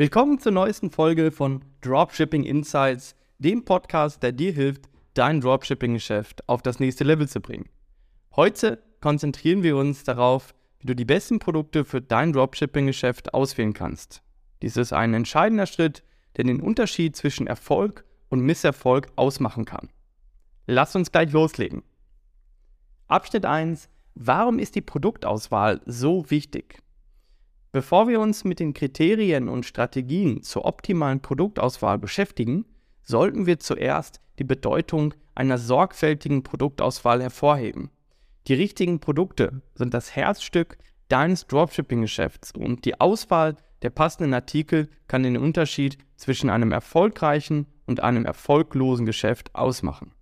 Willkommen zur neuesten Folge von Dropshipping Insights, dem Podcast, der dir hilft, dein Dropshipping-Geschäft auf das nächste Level zu bringen. Heute konzentrieren wir uns darauf, wie du die besten Produkte für dein Dropshipping-Geschäft auswählen kannst. Dies ist ein entscheidender Schritt, der den Unterschied zwischen Erfolg und Misserfolg ausmachen kann. Lass uns gleich loslegen. Abschnitt 1. Warum ist die Produktauswahl so wichtig? Bevor wir uns mit den Kriterien und Strategien zur optimalen Produktauswahl beschäftigen, sollten wir zuerst die Bedeutung einer sorgfältigen Produktauswahl hervorheben. Die richtigen Produkte sind das Herzstück deines Dropshipping-Geschäfts und die Auswahl der passenden Artikel kann den Unterschied zwischen einem erfolgreichen und einem erfolglosen Geschäft ausmachen.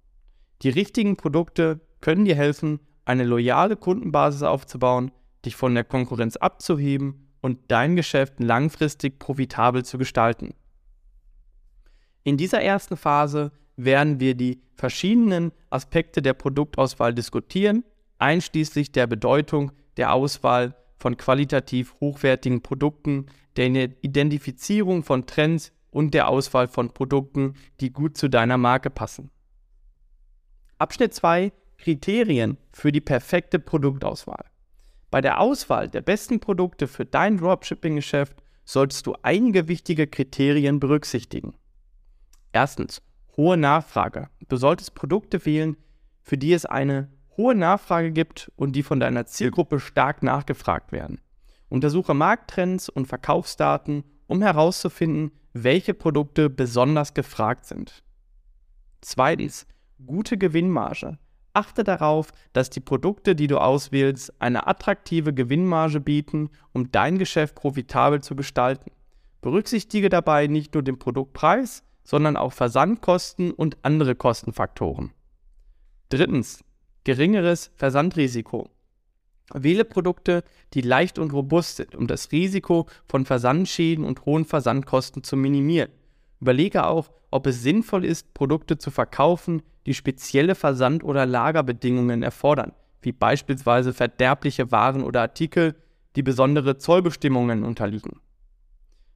Die richtigen Produkte können dir helfen, eine loyale Kundenbasis aufzubauen, dich von der Konkurrenz abzuheben und dein Geschäft langfristig profitabel zu gestalten. In dieser ersten Phase werden wir die verschiedenen Aspekte der Produktauswahl diskutieren, einschließlich der Bedeutung der Auswahl von qualitativ hochwertigen Produkten, der Identifizierung von Trends und der Auswahl von Produkten, die gut zu deiner Marke passen. Abschnitt 2 Kriterien für die perfekte Produktauswahl. Bei der Auswahl der besten Produkte für dein Dropshipping-Geschäft solltest du einige wichtige Kriterien berücksichtigen. Erstens, hohe Nachfrage. Du solltest Produkte wählen, für die es eine hohe Nachfrage gibt und die von deiner Zielgruppe stark nachgefragt werden. Untersuche Markttrends und Verkaufsdaten, um herauszufinden, welche Produkte besonders gefragt sind. Zweitens, gute Gewinnmarge. Achte darauf, dass die Produkte, die du auswählst, eine attraktive Gewinnmarge bieten, um dein Geschäft profitabel zu gestalten. Berücksichtige dabei nicht nur den Produktpreis, sondern auch Versandkosten und andere Kostenfaktoren. Drittens, geringeres Versandrisiko. Wähle Produkte, die leicht und robust sind, um das Risiko von Versandschäden und hohen Versandkosten zu minimieren. Überlege auch, ob es sinnvoll ist, Produkte zu verkaufen, die spezielle Versand- oder Lagerbedingungen erfordern, wie beispielsweise verderbliche Waren oder Artikel, die besondere Zollbestimmungen unterliegen.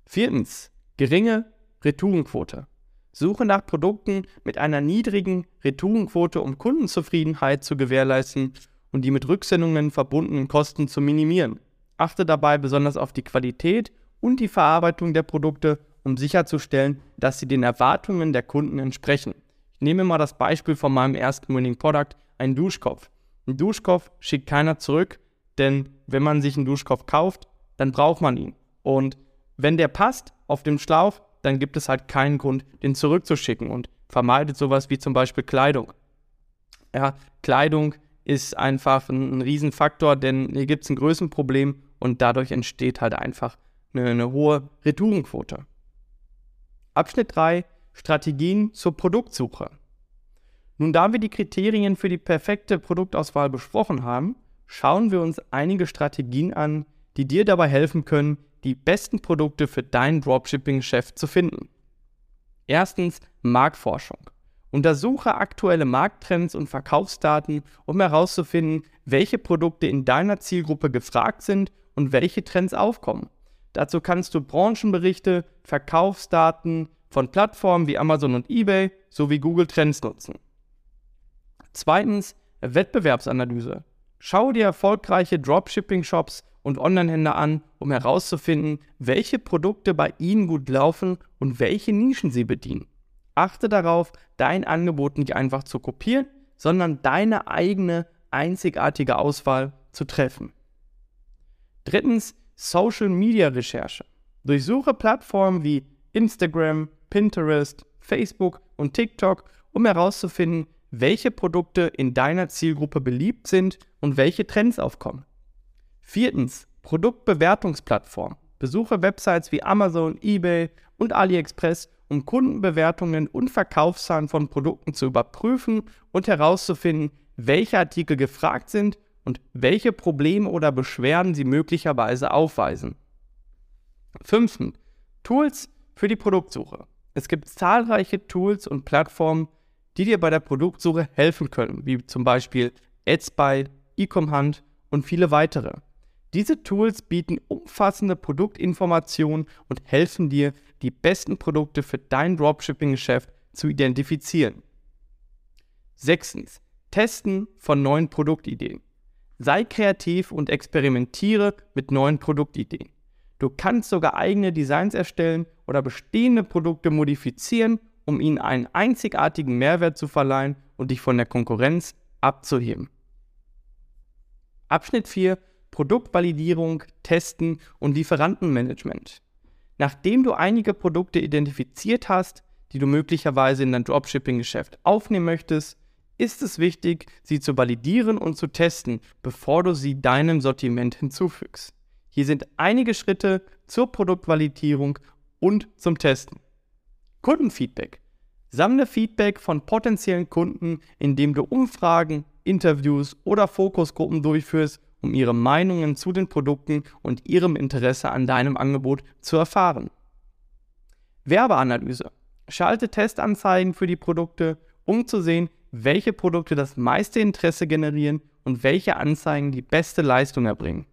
Viertens. Geringe Retourenquote. Suche nach Produkten mit einer niedrigen Retourenquote, um Kundenzufriedenheit zu gewährleisten und die mit Rücksendungen verbundenen Kosten zu minimieren. Achte dabei besonders auf die Qualität und die Verarbeitung der Produkte um sicherzustellen, dass sie den Erwartungen der Kunden entsprechen. Ich nehme mal das Beispiel von meinem ersten Winning Product, einen Duschkopf. Ein Duschkopf schickt keiner zurück, denn wenn man sich einen Duschkopf kauft, dann braucht man ihn. Und wenn der passt auf dem Schlauch, dann gibt es halt keinen Grund, den zurückzuschicken und vermeidet sowas wie zum Beispiel Kleidung. Ja, Kleidung ist einfach ein, ein Riesenfaktor, denn hier gibt es ein Größenproblem und dadurch entsteht halt einfach eine, eine hohe Retourenquote. Abschnitt 3 Strategien zur Produktsuche. Nun, da wir die Kriterien für die perfekte Produktauswahl besprochen haben, schauen wir uns einige Strategien an, die dir dabei helfen können, die besten Produkte für dein Dropshipping-Geschäft zu finden. Erstens Marktforschung. Untersuche aktuelle Markttrends und Verkaufsdaten, um herauszufinden, welche Produkte in deiner Zielgruppe gefragt sind und welche Trends aufkommen. Dazu kannst du Branchenberichte, Verkaufsdaten von Plattformen wie Amazon und eBay sowie Google Trends nutzen. Zweitens, Wettbewerbsanalyse. Schau dir erfolgreiche Dropshipping-Shops und Online-Händler an, um herauszufinden, welche Produkte bei ihnen gut laufen und welche Nischen sie bedienen. Achte darauf, dein Angebot nicht einfach zu kopieren, sondern deine eigene einzigartige Auswahl zu treffen. Drittens, Social Media Recherche. Durchsuche Plattformen wie Instagram, Pinterest, Facebook und TikTok, um herauszufinden, welche Produkte in deiner Zielgruppe beliebt sind und welche Trends aufkommen. Viertens, Produktbewertungsplattform. Besuche Websites wie Amazon, eBay und AliExpress, um Kundenbewertungen und Verkaufszahlen von Produkten zu überprüfen und herauszufinden, welche Artikel gefragt sind und welche Probleme oder Beschwerden sie möglicherweise aufweisen. Fünftens, Tools für die Produktsuche. Es gibt zahlreiche Tools und Plattformen, die dir bei der Produktsuche helfen können, wie zum Beispiel AdsBuy, Ecomhunt und viele weitere. Diese Tools bieten umfassende Produktinformationen und helfen dir, die besten Produkte für dein Dropshipping-Geschäft zu identifizieren. Sechstens. Testen von neuen Produktideen. Sei kreativ und experimentiere mit neuen Produktideen. Du kannst sogar eigene Designs erstellen oder bestehende Produkte modifizieren, um ihnen einen einzigartigen Mehrwert zu verleihen und dich von der Konkurrenz abzuheben. Abschnitt 4 Produktvalidierung, Testen und Lieferantenmanagement. Nachdem du einige Produkte identifiziert hast, die du möglicherweise in dein Dropshipping-Geschäft aufnehmen möchtest, ist es wichtig, sie zu validieren und zu testen, bevor du sie deinem Sortiment hinzufügst. Hier sind einige Schritte zur Produktvalidierung und zum Testen. Kundenfeedback. Sammle Feedback von potenziellen Kunden, indem du Umfragen, Interviews oder Fokusgruppen durchführst, um ihre Meinungen zu den Produkten und ihrem Interesse an deinem Angebot zu erfahren. Werbeanalyse. Schalte Testanzeigen für die Produkte, um zu sehen, welche Produkte das meiste Interesse generieren und welche Anzeigen die beste Leistung erbringen.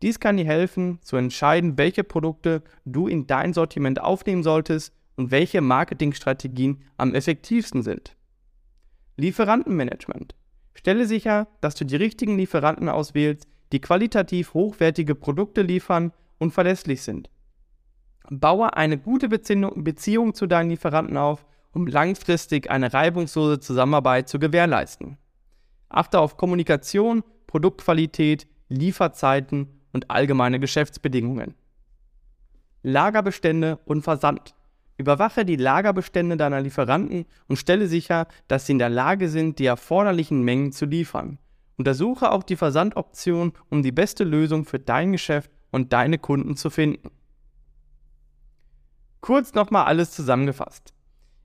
Dies kann dir helfen, zu entscheiden, welche Produkte du in dein Sortiment aufnehmen solltest und welche Marketingstrategien am effektivsten sind. Lieferantenmanagement. Stelle sicher, dass du die richtigen Lieferanten auswählst, die qualitativ hochwertige Produkte liefern und verlässlich sind. Baue eine gute Beziehung zu deinen Lieferanten auf, um langfristig eine reibungslose Zusammenarbeit zu gewährleisten. Achte auf Kommunikation, Produktqualität, Lieferzeiten und allgemeine Geschäftsbedingungen. Lagerbestände und Versand. Überwache die Lagerbestände deiner Lieferanten und stelle sicher, dass sie in der Lage sind, die erforderlichen Mengen zu liefern. Untersuche auch die Versandoption, um die beste Lösung für dein Geschäft und deine Kunden zu finden. Kurz nochmal alles zusammengefasst.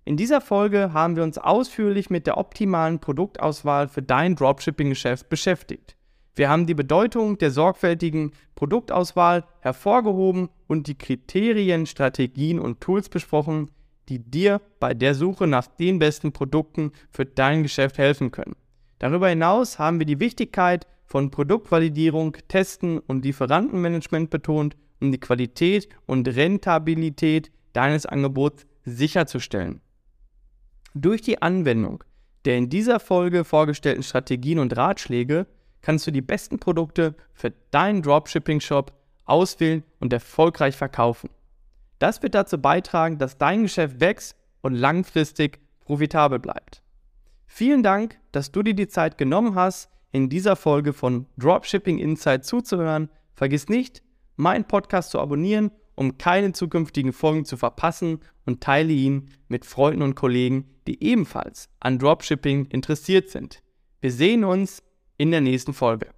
In dieser Folge haben wir uns ausführlich mit der optimalen Produktauswahl für dein Dropshipping-Geschäft beschäftigt. Wir haben die Bedeutung der sorgfältigen Produktauswahl hervorgehoben und die Kriterien, Strategien und Tools besprochen, die dir bei der Suche nach den besten Produkten für dein Geschäft helfen können. Darüber hinaus haben wir die Wichtigkeit von Produktvalidierung, Testen und Lieferantenmanagement betont, um die Qualität und Rentabilität deines Angebots sicherzustellen. Durch die Anwendung der in dieser Folge vorgestellten Strategien und Ratschläge kannst du die besten Produkte für deinen Dropshipping-Shop auswählen und erfolgreich verkaufen. Das wird dazu beitragen, dass dein Geschäft wächst und langfristig profitabel bleibt. Vielen Dank, dass du dir die Zeit genommen hast, in dieser Folge von Dropshipping Insight zuzuhören. Vergiss nicht, meinen Podcast zu abonnieren, um keine zukünftigen Folgen zu verpassen und teile ihn mit Freunden und Kollegen, die ebenfalls an Dropshipping interessiert sind. Wir sehen uns in der nächsten Folge.